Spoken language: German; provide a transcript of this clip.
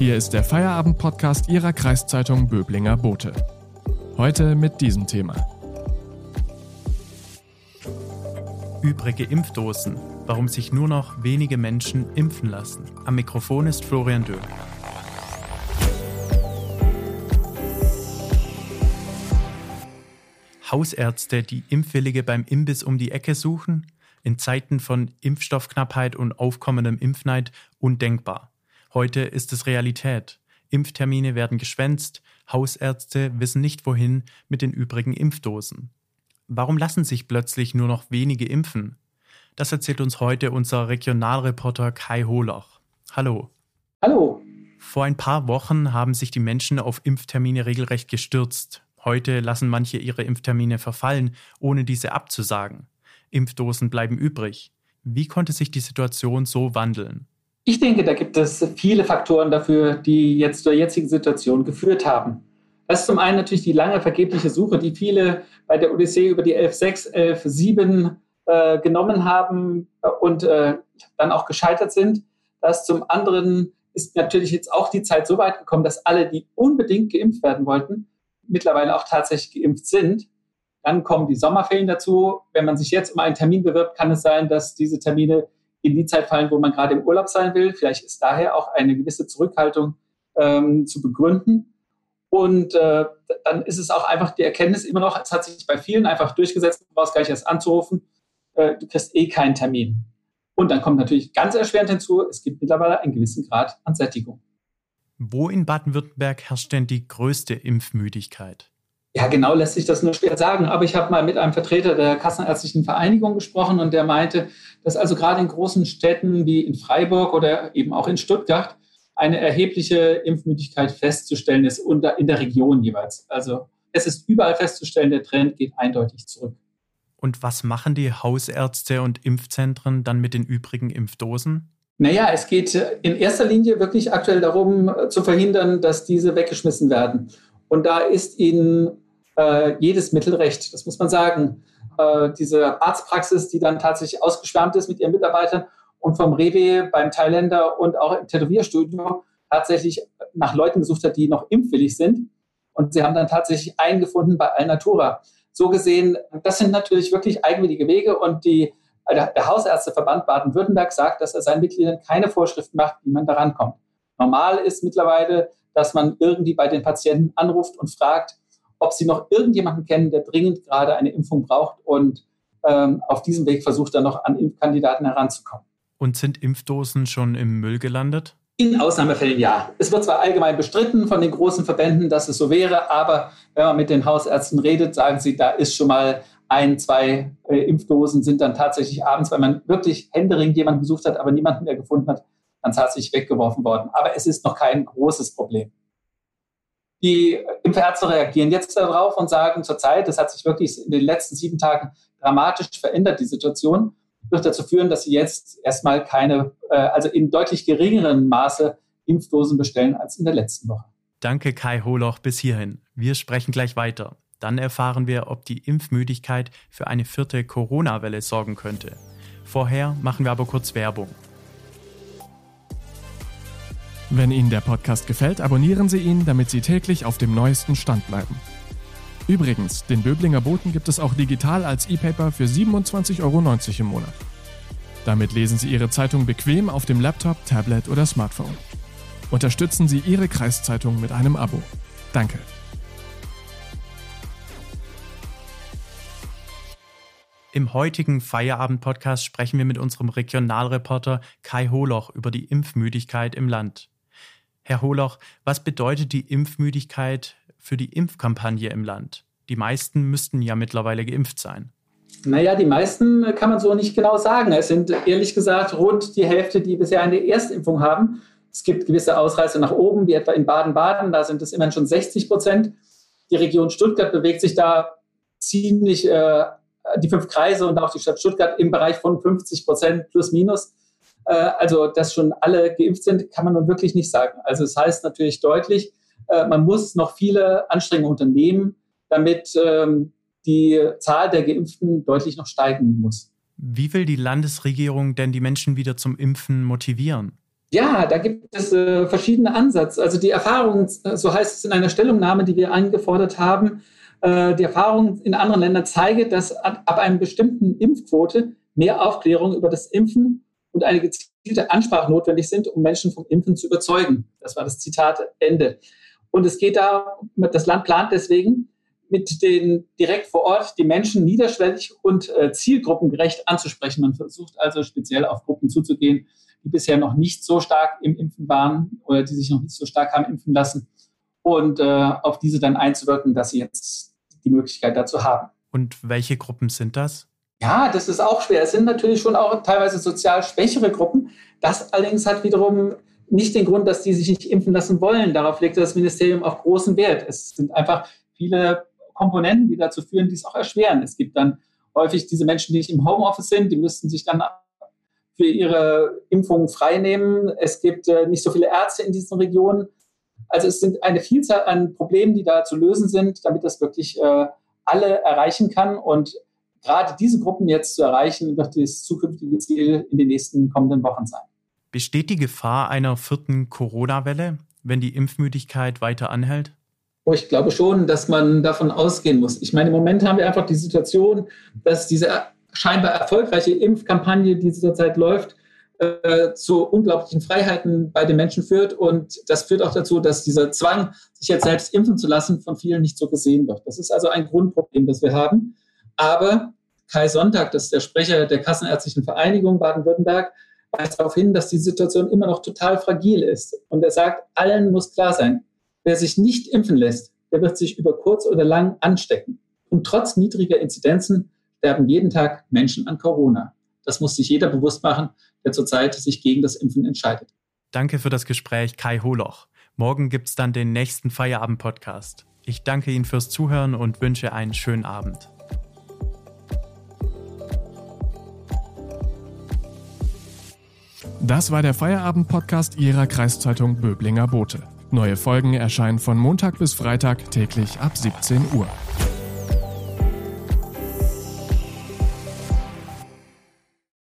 Hier ist der Feierabend-Podcast Ihrer Kreiszeitung Böblinger Bote. Heute mit diesem Thema. Übrige Impfdosen. Warum sich nur noch wenige Menschen impfen lassen. Am Mikrofon ist Florian Döhl. Hausärzte, die Impfwillige beim Imbiss um die Ecke suchen, in Zeiten von Impfstoffknappheit und aufkommendem Impfneid undenkbar. Heute ist es Realität. Impftermine werden geschwänzt, Hausärzte wissen nicht wohin mit den übrigen Impfdosen. Warum lassen sich plötzlich nur noch wenige impfen? Das erzählt uns heute unser Regionalreporter Kai Holoch. Hallo. Hallo. Vor ein paar Wochen haben sich die Menschen auf Impftermine regelrecht gestürzt. Heute lassen manche ihre Impftermine verfallen, ohne diese abzusagen. Impfdosen bleiben übrig. Wie konnte sich die Situation so wandeln? Ich denke, da gibt es viele Faktoren dafür, die jetzt zur jetzigen Situation geführt haben. Das ist zum einen natürlich die lange vergebliche Suche, die viele bei der Odyssee über die 11.6, 11.7 äh, genommen haben und äh, dann auch gescheitert sind. Das zum anderen ist natürlich jetzt auch die Zeit so weit gekommen, dass alle, die unbedingt geimpft werden wollten, mittlerweile auch tatsächlich geimpft sind. Dann kommen die Sommerferien dazu. Wenn man sich jetzt um einen Termin bewirbt, kann es sein, dass diese Termine in die Zeit fallen, wo man gerade im Urlaub sein will. Vielleicht ist daher auch eine gewisse Zurückhaltung ähm, zu begründen. Und äh, dann ist es auch einfach die Erkenntnis immer noch, es hat sich bei vielen einfach durchgesetzt, du brauchst gar nicht erst anzurufen, äh, du kriegst eh keinen Termin. Und dann kommt natürlich ganz erschwerend hinzu, es gibt mittlerweile einen gewissen Grad an Sättigung. Wo in Baden-Württemberg herrscht denn die größte Impfmüdigkeit? Ja, genau lässt sich das nur schwer sagen. Aber ich habe mal mit einem Vertreter der Kassenärztlichen Vereinigung gesprochen und der meinte, dass also gerade in großen Städten wie in Freiburg oder eben auch in Stuttgart eine erhebliche Impfmüdigkeit festzustellen ist und in der Region jeweils. Also es ist überall festzustellen, der Trend geht eindeutig zurück. Und was machen die Hausärzte und Impfzentren dann mit den übrigen Impfdosen? Naja, es geht in erster Linie wirklich aktuell darum, zu verhindern, dass diese weggeschmissen werden. Und da ist ihnen äh, jedes Mittel recht, das muss man sagen. Äh, diese Arztpraxis, die dann tatsächlich ausgeschwärmt ist mit ihren Mitarbeitern und vom Rewe beim Thailänder und auch im Tätowierstudio tatsächlich nach Leuten gesucht hat, die noch impfwillig sind. Und sie haben dann tatsächlich einen gefunden bei Alnatura. So gesehen, das sind natürlich wirklich eigenwillige Wege und die, der Hausärzteverband Baden-Württemberg sagt, dass er seinen Mitgliedern keine Vorschriften macht, wie man daran kommt. Normal ist mittlerweile, dass man irgendwie bei den Patienten anruft und fragt, ob sie noch irgendjemanden kennen, der dringend gerade eine Impfung braucht und ähm, auf diesem Weg versucht dann noch an Impfkandidaten heranzukommen. Und sind Impfdosen schon im Müll gelandet? In Ausnahmefällen ja. Es wird zwar allgemein bestritten von den großen Verbänden, dass es so wäre, aber wenn man mit den Hausärzten redet, sagen sie, da ist schon mal ein, zwei äh, Impfdosen sind dann tatsächlich abends, weil man wirklich händeringend jemanden gesucht hat, aber niemanden mehr gefunden hat, dann tatsächlich weggeworfen worden. Aber es ist noch kein großes Problem. Die Impfärzte reagieren jetzt darauf und sagen zurzeit, das hat sich wirklich in den letzten sieben Tagen dramatisch verändert, die Situation, wird dazu führen, dass sie jetzt erstmal keine, äh, also in deutlich geringerem Maße Impfdosen bestellen als in der letzten Woche. Danke, Kai Holoch, bis hierhin. Wir sprechen gleich weiter. Dann erfahren wir, ob die Impfmüdigkeit für eine vierte Corona-Welle sorgen könnte. Vorher machen wir aber kurz Werbung. Wenn Ihnen der Podcast gefällt, abonnieren Sie ihn, damit Sie täglich auf dem neuesten Stand bleiben. Übrigens, den Böblinger Boten gibt es auch digital als E-Paper für 27,90 Euro im Monat. Damit lesen Sie Ihre Zeitung bequem auf dem Laptop, Tablet oder Smartphone. Unterstützen Sie Ihre Kreiszeitung mit einem Abo. Danke. Im heutigen Feierabend-Podcast sprechen wir mit unserem Regionalreporter Kai Holoch über die Impfmüdigkeit im Land. Herr Holoch, was bedeutet die Impfmüdigkeit für die Impfkampagne im Land? Die meisten müssten ja mittlerweile geimpft sein. Naja, die meisten kann man so nicht genau sagen. Es sind ehrlich gesagt rund die Hälfte, die bisher eine Erstimpfung haben. Es gibt gewisse Ausreißer nach oben, wie etwa in Baden-Baden, da sind es immerhin schon 60 Prozent. Die Region Stuttgart bewegt sich da ziemlich, äh, die fünf Kreise und auch die Stadt Stuttgart im Bereich von 50 Prozent plus minus. Äh, also, dass schon alle geimpft sind, kann man nun wirklich nicht sagen. Also, es das heißt natürlich deutlich, äh, man muss noch viele Anstrengungen unternehmen, damit ähm, die Zahl der Geimpften deutlich noch steigen muss. Wie will die Landesregierung denn die Menschen wieder zum Impfen motivieren? Ja, da gibt es äh, verschiedene Ansätze. Also die Erfahrung, äh, so heißt es in einer Stellungnahme, die wir eingefordert haben, äh, die Erfahrung in anderen Ländern zeigt, dass ab, ab einer bestimmten Impfquote mehr Aufklärung über das Impfen und eine gezielte Ansprache notwendig sind, um Menschen vom Impfen zu überzeugen. Das war das Zitat Ende. Und es geht da, das Land plant deswegen, mit den direkt vor Ort die Menschen niederschwellig und äh, zielgruppengerecht anzusprechen. Man versucht also speziell auf Gruppen zuzugehen, die bisher noch nicht so stark im Impfen waren oder die sich noch nicht so stark haben impfen lassen und äh, auf diese dann einzuwirken, dass sie jetzt die Möglichkeit dazu haben. Und welche Gruppen sind das? Ja, das ist auch schwer. Es sind natürlich schon auch teilweise sozial schwächere Gruppen. Das allerdings hat wiederum nicht den Grund, dass die sich nicht impfen lassen wollen. Darauf legt das Ministerium auch großen Wert. Es sind einfach viele Komponenten, die dazu führen, die es auch erschweren. Es gibt dann häufig diese Menschen, die nicht im Homeoffice sind, die müssten sich dann für ihre Impfungen freinehmen. Es gibt äh, nicht so viele Ärzte in diesen Regionen. Also es sind eine Vielzahl an Problemen, die da zu lösen sind, damit das wirklich äh, alle erreichen kann. Und gerade diese Gruppen jetzt zu erreichen, wird das zukünftige Ziel in den nächsten kommenden Wochen sein. Besteht die Gefahr einer vierten Corona-Welle, wenn die Impfmüdigkeit weiter anhält? Oh, ich glaube schon, dass man davon ausgehen muss. Ich meine, im Moment haben wir einfach die Situation, dass diese scheinbar erfolgreiche Impfkampagne, die zurzeit läuft, äh, zu unglaublichen Freiheiten bei den Menschen führt. Und das führt auch dazu, dass dieser Zwang, sich jetzt selbst impfen zu lassen, von vielen nicht so gesehen wird. Das ist also ein Grundproblem, das wir haben. Aber Kai Sonntag, das ist der Sprecher der Kassenärztlichen Vereinigung Baden-Württemberg, weist darauf hin, dass die Situation immer noch total fragil ist. Und er sagt, allen muss klar sein, Wer sich nicht impfen lässt, der wird sich über kurz oder lang anstecken. Und trotz niedriger Inzidenzen sterben jeden Tag Menschen an Corona. Das muss sich jeder bewusst machen, der zurzeit sich gegen das Impfen entscheidet. Danke für das Gespräch, Kai Holoch. Morgen gibt es dann den nächsten Feierabend-Podcast. Ich danke Ihnen fürs Zuhören und wünsche einen schönen Abend. Das war der Feierabend-Podcast Ihrer Kreiszeitung Böblinger Bote. Neue Folgen erscheinen von Montag bis Freitag täglich ab 17 Uhr.